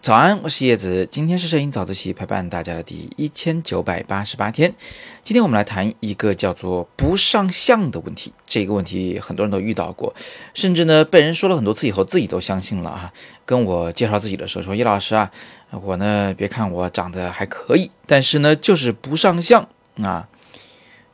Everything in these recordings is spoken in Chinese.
早安，我是叶子，今天是摄影早自习陪伴大家的第一千九百八十八天。今天我们来谈一个叫做不上相的问题。这个问题很多人都遇到过，甚至呢被人说了很多次以后，自己都相信了啊。跟我介绍自己的时候说：“叶老师啊，我呢别看我长得还可以，但是呢就是不上相啊。”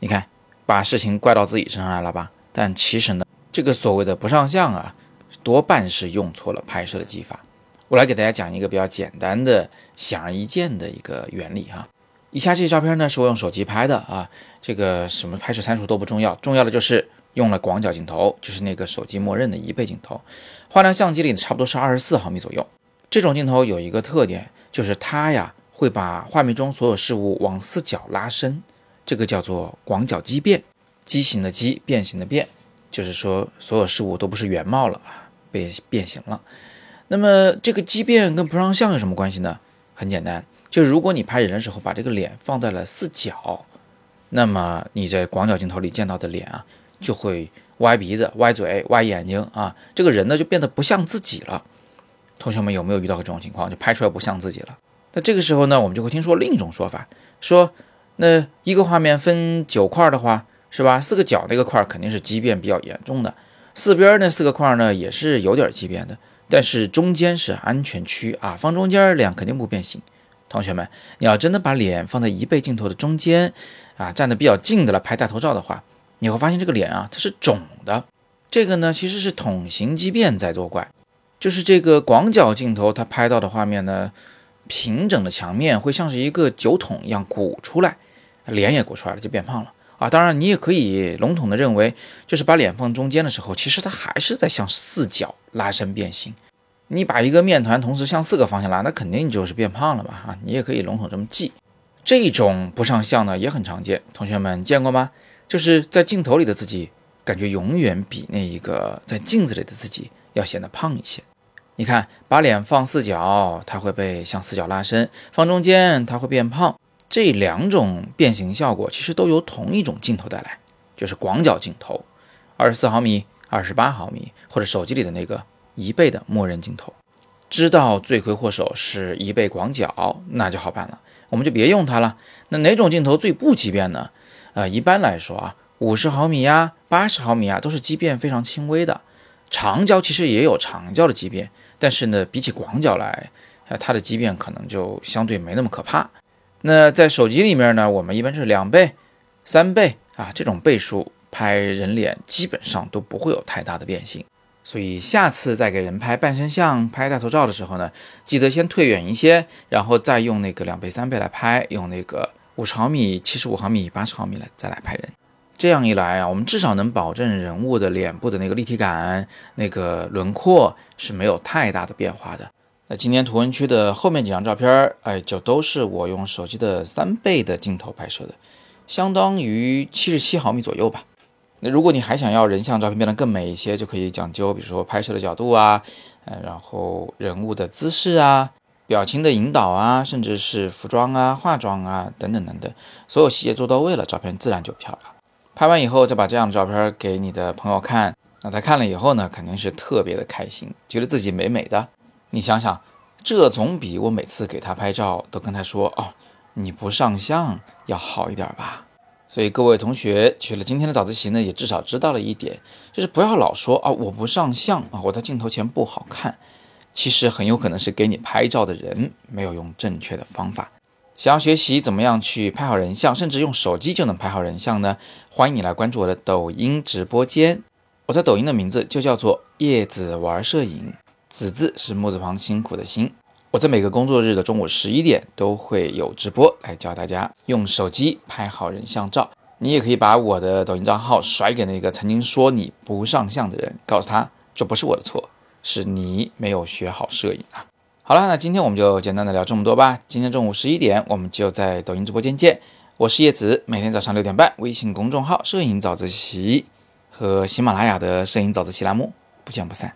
你看，把事情怪到自己身上来了吧？但其实呢，这个所谓的不上相啊，多半是用错了拍摄的技法。我来给大家讲一个比较简单的、显而易见的一个原理哈。以下这些照片呢，是我用手机拍的啊。这个什么拍摄参数都不重要，重要的就是用了广角镜头，就是那个手机默认的一倍镜头。画量相机里差不多是二十四毫米左右。这种镜头有一个特点，就是它呀会把画面中所有事物往四角拉伸，这个叫做广角畸变。畸形的畸，变形的变，就是说所有事物都不是原貌了啊，被变形了。那么这个畸变跟不上相有什么关系呢？很简单，就是如果你拍人的时候把这个脸放在了四角，那么你在广角镜头里见到的脸啊，就会歪鼻子、歪嘴、歪眼睛啊，这个人呢就变得不像自己了。同学们有没有遇到过这种情况？就拍出来不像自己了？那这个时候呢，我们就会听说另一种说法，说那一个画面分九块的话，是吧？四个角那个块肯定是畸变比较严重的，四边那四个块呢也是有点畸变的。但是中间是安全区啊，放中间脸肯定不变形。同学们，你要真的把脸放在一倍镜头的中间啊，站得比较近的来拍大头照的话，你会发现这个脸啊，它是肿的。这个呢，其实是桶形畸变在作怪，就是这个广角镜头它拍到的画面呢，平整的墙面会像是一个酒桶一样鼓出来，脸也鼓出来了，就变胖了啊。当然，你也可以笼统的认为，就是把脸放中间的时候，其实它还是在向四角拉伸变形。你把一个面团同时向四个方向拉，那肯定就是变胖了嘛！啊，你也可以笼统这么记。这种不上相呢也很常见，同学们见过吗？就是在镜头里的自己，感觉永远比那一个在镜子里的自己要显得胖一些。你看，把脸放四角，它会被向四角拉伸；放中间，它会变胖。这两种变形效果其实都由同一种镜头带来，就是广角镜头，二十四毫米、二十八毫米，或者手机里的那个。一倍的默认镜头，知道罪魁祸首是一倍广角，那就好办了，我们就别用它了。那哪种镜头最不畸变呢？呃，一般来说啊，五十毫米呀、八十毫米啊，都是畸变非常轻微的。长焦其实也有长焦的畸变，但是呢，比起广角来，呃，它的畸变可能就相对没那么可怕。那在手机里面呢，我们一般是两倍、三倍啊，这种倍数拍人脸基本上都不会有太大的变形。所以下次再给人拍半身像、拍大头照的时候呢，记得先退远一些，然后再用那个两倍、三倍来拍，用那个五十毫米、七十五毫米、八十毫米来再来拍人。这样一来啊，我们至少能保证人物的脸部的那个立体感、那个轮廓是没有太大的变化的。那今天图文区的后面几张照片，哎，就都是我用手机的三倍的镜头拍摄的，相当于七十七毫米左右吧。那如果你还想要人像照片变得更美一些，就可以讲究，比如说拍摄的角度啊，呃，然后人物的姿势啊，表情的引导啊，甚至是服装啊、化妆啊等等等等，所有细节做到位了，照片自然就漂亮。拍完以后再把这样的照片给你的朋友看，那他看了以后呢，肯定是特别的开心，觉得自己美美的。你想想，这总比我每次给他拍照都跟他说哦你不上相要好一点吧。所以各位同学学了今天的早自习呢，也至少知道了一点，就是不要老说啊我不上相啊，我在镜头前不好看。其实很有可能是给你拍照的人没有用正确的方法。想要学习怎么样去拍好人像，甚至用手机就能拍好人像呢？欢迎你来关注我的抖音直播间。我在抖音的名字就叫做叶子玩摄影，子字是木字旁辛苦的辛。我在每个工作日的中午十一点都会有直播，来教大家用手机拍好人像照。你也可以把我的抖音账号甩给那个曾经说你不上相的人，告诉他这不是我的错，是你没有学好摄影啊。好了，那今天我们就简单的聊这么多吧。今天中午十一点，我们就在抖音直播间见。我是叶子，每天早上六点半，微信公众号“摄影早自习”和喜马拉雅的“摄影早自习”栏目，不见不散。